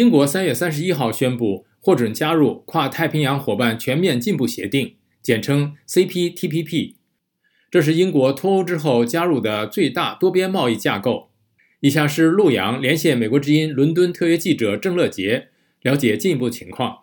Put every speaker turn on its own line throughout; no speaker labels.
英国三月三十一号宣布获准加入跨太平洋伙伴全面进步协定，简称 CPTPP。这是英国脱欧之后加入的最大多边贸易架构。以下是陆洋连线美国之音伦敦特约记者郑乐杰，了解进一步情况。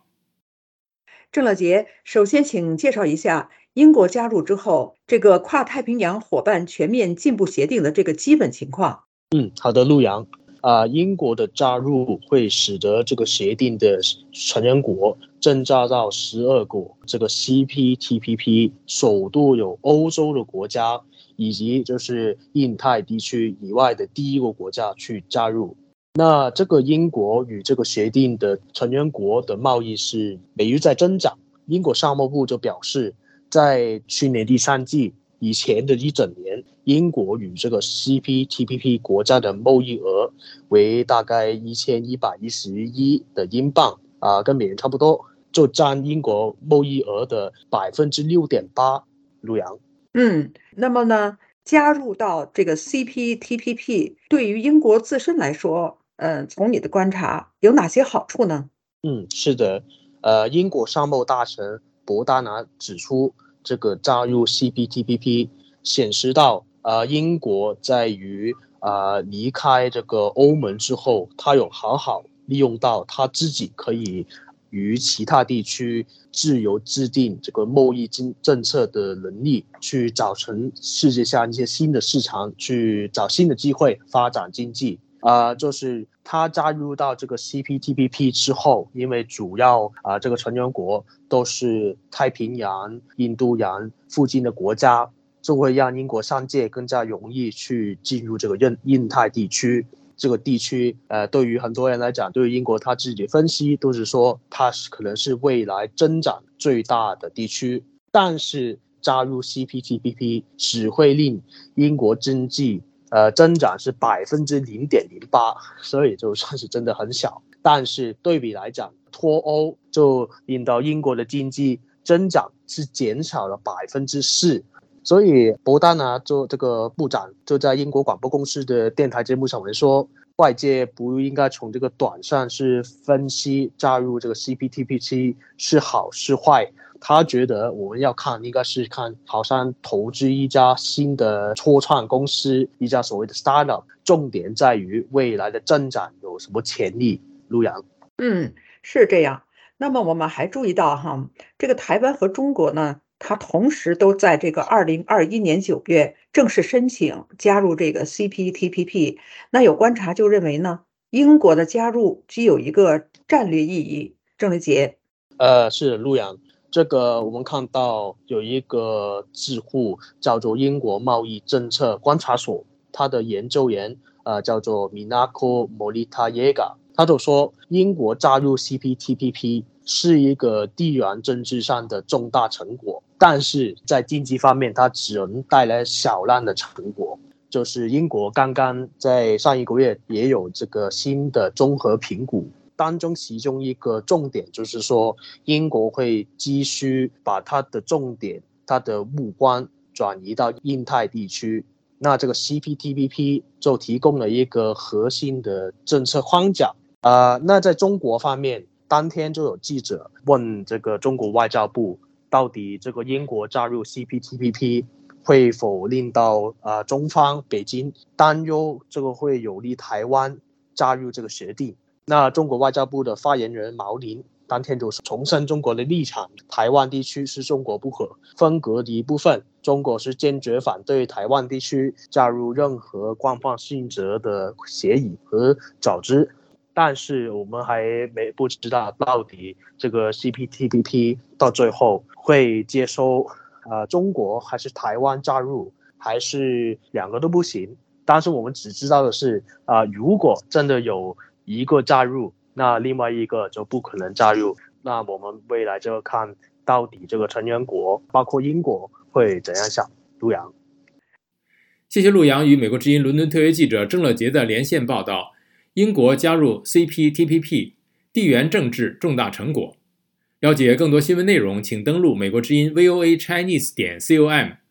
郑乐杰，首先请介绍一下英国加入之后这个跨太平洋伙伴全面进步协定的这个基本情况。
嗯，好的，陆洋。啊，英国的加入会使得这个协定的成员国增加到十二个，这个 CPTPP 首度有欧洲的国家以及就是印太地区以外的第一个国家去加入。那这个英国与这个协定的成员国的贸易是每日在增长。英国商务部就表示，在去年第三季。以前的一整年，英国与这个 CPTPP 国家的贸易额为大概一千一百一十一的英镑啊，跟美元差不多，就占英国贸易额的百分之六点八。陆洋，
嗯，那么呢，加入到这个 CPTPP 对于英国自身来说，嗯，从你的观察有哪些好处呢？
嗯，是的，呃，英国商贸大臣博达拿指出。这个加入 CPTPP 显示到，呃，英国在于啊离开这个欧盟之后，他有好好利用到他自己可以与其他地区自由制定这个贸易政政策的能力，去找成世界上一些新的市场，去找新的机会发展经济。啊，就是他加入到这个 CPTPP 之后，因为主要啊这个成员国都是太平洋、印度洋附近的国家，就会让英国商界更加容易去进入这个印印太地区。这个地区，呃，对于很多人来讲，对于英国他自己分析都是说，它是可能是未来增长最大的地区。但是加入 CPTPP 只会令英国经济。呃，增长是百分之零点零八，所以就算是真的很小。但是对比来讲，脱欧就令到英国的经济增长是减少了百分之四。所以博丹拿做这个部长就在英国广播公司的电台节目上我们说，外界不应该从这个短上是分析加入这个 CPTPP 是好是坏。他觉得我们要看，应该是看好像投资一家新的初创公司，一家所谓的 startup，重点在于未来的增长有什么潜力。陆阳，
嗯，是这样。那么我们还注意到哈，这个台湾和中国呢，他同时都在这个二零二一年九月正式申请加入这个 CPTPP。那有观察就认为呢，英国的加入具有一个战略意义。郑丽杰，
呃，是陆阳。这个我们看到有一个智库叫做英国贸易政策观察所，他的研究员呃叫做 Minako Morita Yega，他就说英国加入 CPTPP 是一个地缘政治上的重大成果，但是在经济方面它只能带来小量的成果。就是英国刚刚在上一个月也有这个新的综合评估。当中其中一个重点就是说，英国会继续把它的重点、它的目光转移到印太地区。那这个 CPTPP 就提供了一个核心的政策框架。啊，那在中国方面，当天就有记者问这个中国外交部，到底这个英国加入 CPTPP 会否令到啊中方北京担忧这个会有利台湾加入这个协定？那中国外交部的发言人毛宁当天就重申中国的立场：台湾地区是中国不可分割的一部分，中国是坚决反对台湾地区加入任何官方性质的协议和组织。但是我们还没不知道到底这个 CPTPP 到最后会接收呃中国还是台湾加入，还是两个都不行。但是我们只知道的是啊，如果真的有。一个加入，那另外一个就不可能加入。那我们未来就要看到底这个成员国，包括英国会怎样想。陆阳，
谢谢陆阳与美国之音伦敦特约记者郑乐杰的连线报道。英国加入 CPTPP，地缘政治重大成果。了解更多新闻内容，请登录美国之音 VOA Chinese 点 com。